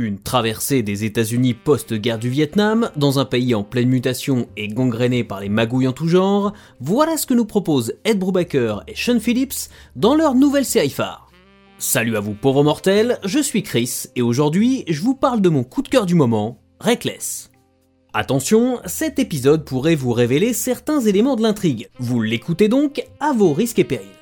Une traversée des États-Unis post-guerre du Vietnam, dans un pays en pleine mutation et gangréné par les magouilles en tout genre, voilà ce que nous proposent Ed Brubaker et Sean Phillips dans leur nouvelle série phare. Salut à vous pauvres mortels, je suis Chris et aujourd'hui je vous parle de mon coup de cœur du moment, Reckless. Attention, cet épisode pourrait vous révéler certains éléments de l'intrigue, vous l'écoutez donc à vos risques et périls.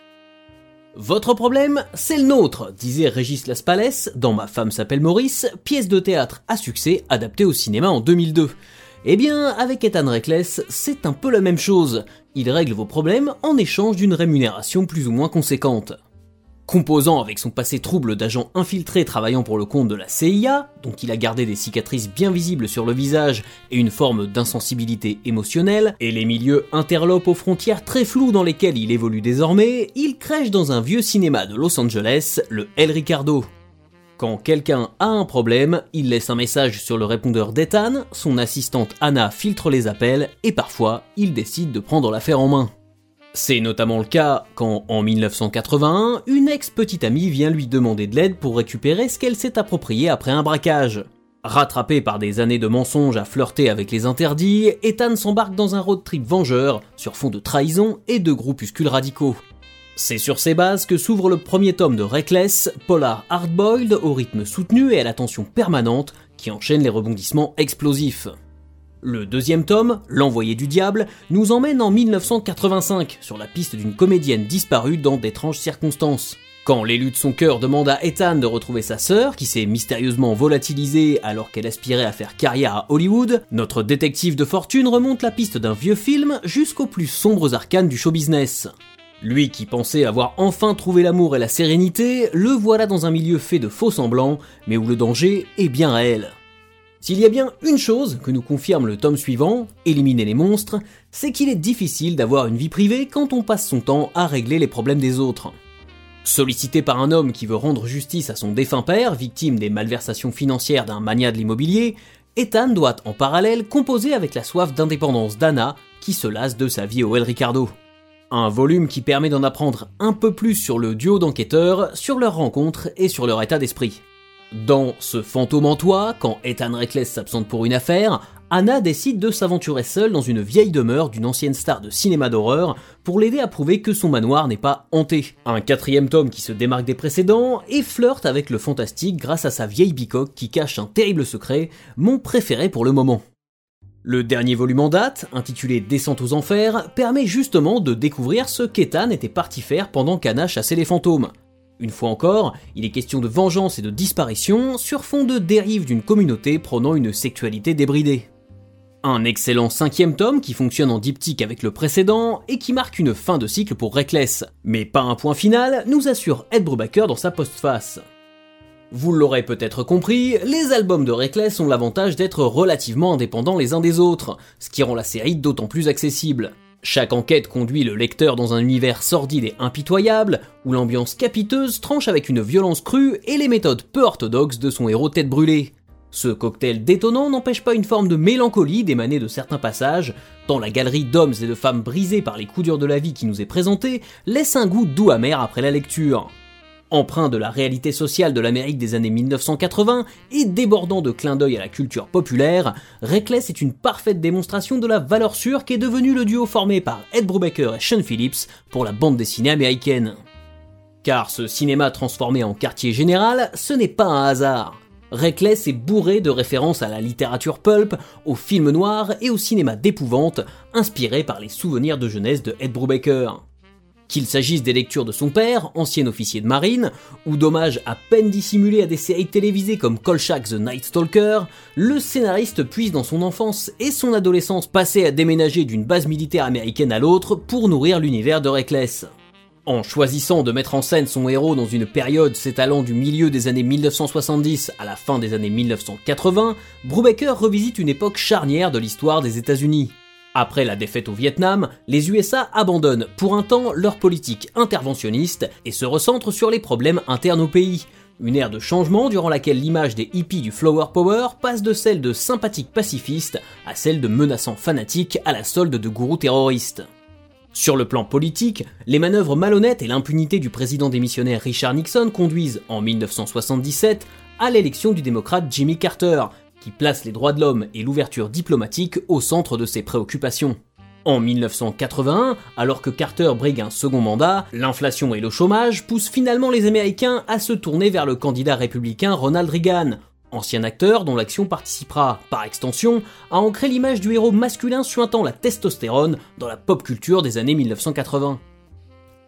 Votre problème, c'est le nôtre, disait Régis Laspalès dans Ma femme s'appelle Maurice, pièce de théâtre à succès adaptée au cinéma en 2002. Eh bien, avec Ethan Reckless, c'est un peu la même chose. Il règle vos problèmes en échange d'une rémunération plus ou moins conséquente. Composant avec son passé trouble d'agent infiltré travaillant pour le compte de la CIA, dont il a gardé des cicatrices bien visibles sur le visage et une forme d'insensibilité émotionnelle, et les milieux interlopes aux frontières très floues dans lesquelles il évolue désormais, il crèche dans un vieux cinéma de Los Angeles, le El Ricardo. Quand quelqu'un a un problème, il laisse un message sur le répondeur d'Ethan, son assistante Anna filtre les appels, et parfois, il décide de prendre l'affaire en main. C'est notamment le cas quand, en 1981, une ex-petite amie vient lui demander de l'aide pour récupérer ce qu'elle s'est approprié après un braquage. Rattrapé par des années de mensonges à flirter avec les interdits, Ethan s'embarque dans un road trip vengeur sur fond de trahison et de groupuscules radicaux. C'est sur ces bases que s'ouvre le premier tome de Reckless, polar hardboiled au rythme soutenu et à l'attention permanente qui enchaîne les rebondissements explosifs. Le deuxième tome, L'envoyé du diable, nous emmène en 1985 sur la piste d'une comédienne disparue dans d'étranges circonstances. Quand l'élu de son cœur demande à Ethan de retrouver sa sœur, qui s'est mystérieusement volatilisée alors qu'elle aspirait à faire carrière à Hollywood, notre détective de fortune remonte la piste d'un vieux film jusqu'aux plus sombres arcanes du show business. Lui qui pensait avoir enfin trouvé l'amour et la sérénité, le voilà dans un milieu fait de faux semblants, mais où le danger est bien réel. S'il y a bien une chose que nous confirme le tome suivant, Éliminer les monstres, c'est qu'il est difficile d'avoir une vie privée quand on passe son temps à régler les problèmes des autres. Sollicité par un homme qui veut rendre justice à son défunt père, victime des malversations financières d'un mania de l'immobilier, Ethan doit en parallèle composer avec la soif d'indépendance d'Anna, qui se lasse de sa vie au El Ricardo. Un volume qui permet d'en apprendre un peu plus sur le duo d'enquêteurs, sur leur rencontre et sur leur état d'esprit. Dans Ce fantôme en toi, quand Ethan Reckless s'absente pour une affaire, Anna décide de s'aventurer seule dans une vieille demeure d'une ancienne star de cinéma d'horreur pour l'aider à prouver que son manoir n'est pas hanté. Un quatrième tome qui se démarque des précédents et flirte avec le fantastique grâce à sa vieille bicoque qui cache un terrible secret, mon préféré pour le moment. Le dernier volume en date, intitulé Descente aux enfers, permet justement de découvrir ce qu'Ethan était parti faire pendant qu'Anna chassait les fantômes. Une fois encore, il est question de vengeance et de disparition sur fond de dérive d'une communauté prônant une sexualité débridée. Un excellent cinquième tome qui fonctionne en diptyque avec le précédent et qui marque une fin de cycle pour Reckless, mais pas un point final, nous assure Ed Brubaker dans sa postface. Vous l'aurez peut-être compris, les albums de Reckless ont l'avantage d'être relativement indépendants les uns des autres, ce qui rend la série d'autant plus accessible. Chaque enquête conduit le lecteur dans un univers sordide et impitoyable, où l'ambiance capiteuse tranche avec une violence crue et les méthodes peu orthodoxes de son héros tête brûlée. Ce cocktail détonnant n'empêche pas une forme de mélancolie d'émaner de certains passages, tant la galerie d'hommes et de femmes brisés par les coups durs de la vie qui nous est présentée laisse un goût doux amer après la lecture. Empreint de la réalité sociale de l'Amérique des années 1980 et débordant de clins d'œil à la culture populaire, Reckless est une parfaite démonstration de la valeur sûre qu'est devenu le duo formé par Ed Brubaker et Sean Phillips pour la bande dessinée américaine. Car ce cinéma transformé en quartier général, ce n'est pas un hasard. Reckless est bourré de références à la littérature pulp, au film noir et au cinéma d'épouvante, inspiré par les souvenirs de jeunesse de Ed Brubaker. Qu'il s'agisse des lectures de son père, ancien officier de marine, ou d'hommages à peine dissimulés à des séries télévisées comme Kolchak The Night Stalker, le scénariste puise dans son enfance et son adolescence passée à déménager d'une base militaire américaine à l'autre pour nourrir l'univers de Reckless. En choisissant de mettre en scène son héros dans une période s'étalant du milieu des années 1970 à la fin des années 1980, Brubaker revisite une époque charnière de l'histoire des États-Unis. Après la défaite au Vietnam, les USA abandonnent pour un temps leur politique interventionniste et se recentrent sur les problèmes internes au pays. Une ère de changement durant laquelle l'image des hippies du Flower Power passe de celle de sympathiques pacifistes à celle de menaçants fanatiques à la solde de gourous terroristes. Sur le plan politique, les manœuvres malhonnêtes et l'impunité du président démissionnaire Richard Nixon conduisent, en 1977, à l'élection du démocrate Jimmy Carter, qui place les droits de l'homme et l'ouverture diplomatique au centre de ses préoccupations. En 1981, alors que Carter brigue un second mandat, l'inflation et le chômage poussent finalement les Américains à se tourner vers le candidat républicain Ronald Reagan, ancien acteur dont l'action participera, par extension, à ancrer l'image du héros masculin suintant la testostérone dans la pop culture des années 1980.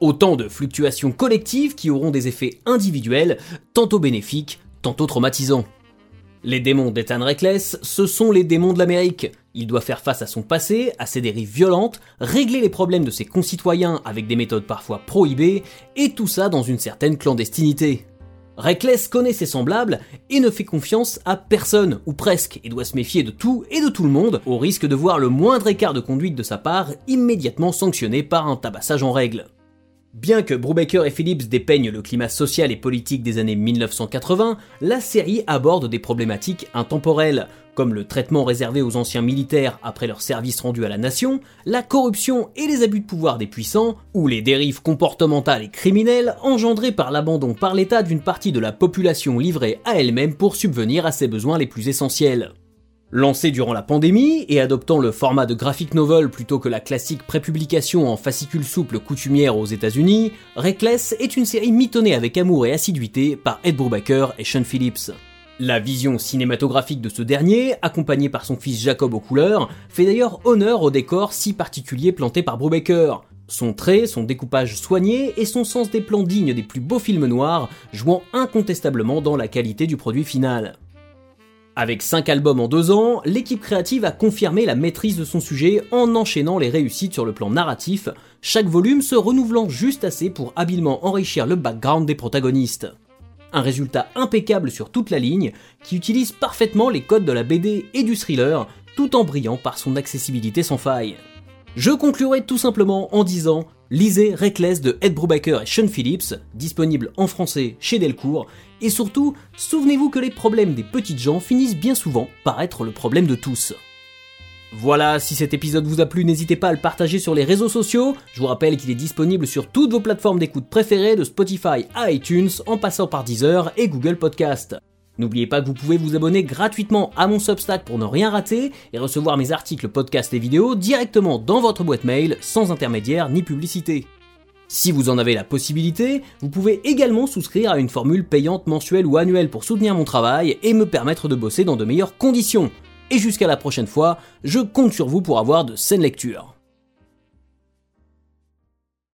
Autant de fluctuations collectives qui auront des effets individuels, tantôt bénéfiques, tantôt traumatisants. Les démons d'Ethan Reckless, ce sont les démons de l'Amérique. Il doit faire face à son passé, à ses dérives violentes, régler les problèmes de ses concitoyens avec des méthodes parfois prohibées, et tout ça dans une certaine clandestinité. Reckless connaît ses semblables et ne fait confiance à personne, ou presque, et doit se méfier de tout et de tout le monde, au risque de voir le moindre écart de conduite de sa part immédiatement sanctionné par un tabassage en règle. Bien que Brubaker et Phillips dépeignent le climat social et politique des années 1980, la série aborde des problématiques intemporelles, comme le traitement réservé aux anciens militaires après leur service rendu à la nation, la corruption et les abus de pouvoir des puissants, ou les dérives comportementales et criminelles engendrées par l'abandon par l'État d'une partie de la population livrée à elle-même pour subvenir à ses besoins les plus essentiels. Lancé durant la pandémie et adoptant le format de graphic novel plutôt que la classique prépublication en fascicule souple coutumière aux États-Unis, Reckless est une série mitonnée avec amour et assiduité par Ed Brubaker et Sean Phillips. La vision cinématographique de ce dernier, accompagné par son fils Jacob aux couleurs, fait d'ailleurs honneur au décor si particulier planté par Brubaker. Son trait, son découpage soigné et son sens des plans dignes des plus beaux films noirs jouant incontestablement dans la qualité du produit final. Avec 5 albums en 2 ans, l'équipe créative a confirmé la maîtrise de son sujet en enchaînant les réussites sur le plan narratif, chaque volume se renouvelant juste assez pour habilement enrichir le background des protagonistes. Un résultat impeccable sur toute la ligne, qui utilise parfaitement les codes de la BD et du thriller, tout en brillant par son accessibilité sans faille. Je conclurai tout simplement en disant lisez Reckless de Ed Brubaker et Sean Phillips, disponible en français chez Delcourt, et surtout, souvenez-vous que les problèmes des petites gens finissent bien souvent par être le problème de tous. Voilà, si cet épisode vous a plu, n'hésitez pas à le partager sur les réseaux sociaux. Je vous rappelle qu'il est disponible sur toutes vos plateformes d'écoute préférées, de Spotify à iTunes, en passant par Deezer et Google Podcast. N'oubliez pas que vous pouvez vous abonner gratuitement à mon Substack pour ne rien rater et recevoir mes articles, podcasts et vidéos directement dans votre boîte mail sans intermédiaire ni publicité. Si vous en avez la possibilité, vous pouvez également souscrire à une formule payante mensuelle ou annuelle pour soutenir mon travail et me permettre de bosser dans de meilleures conditions. Et jusqu'à la prochaine fois, je compte sur vous pour avoir de saines lectures.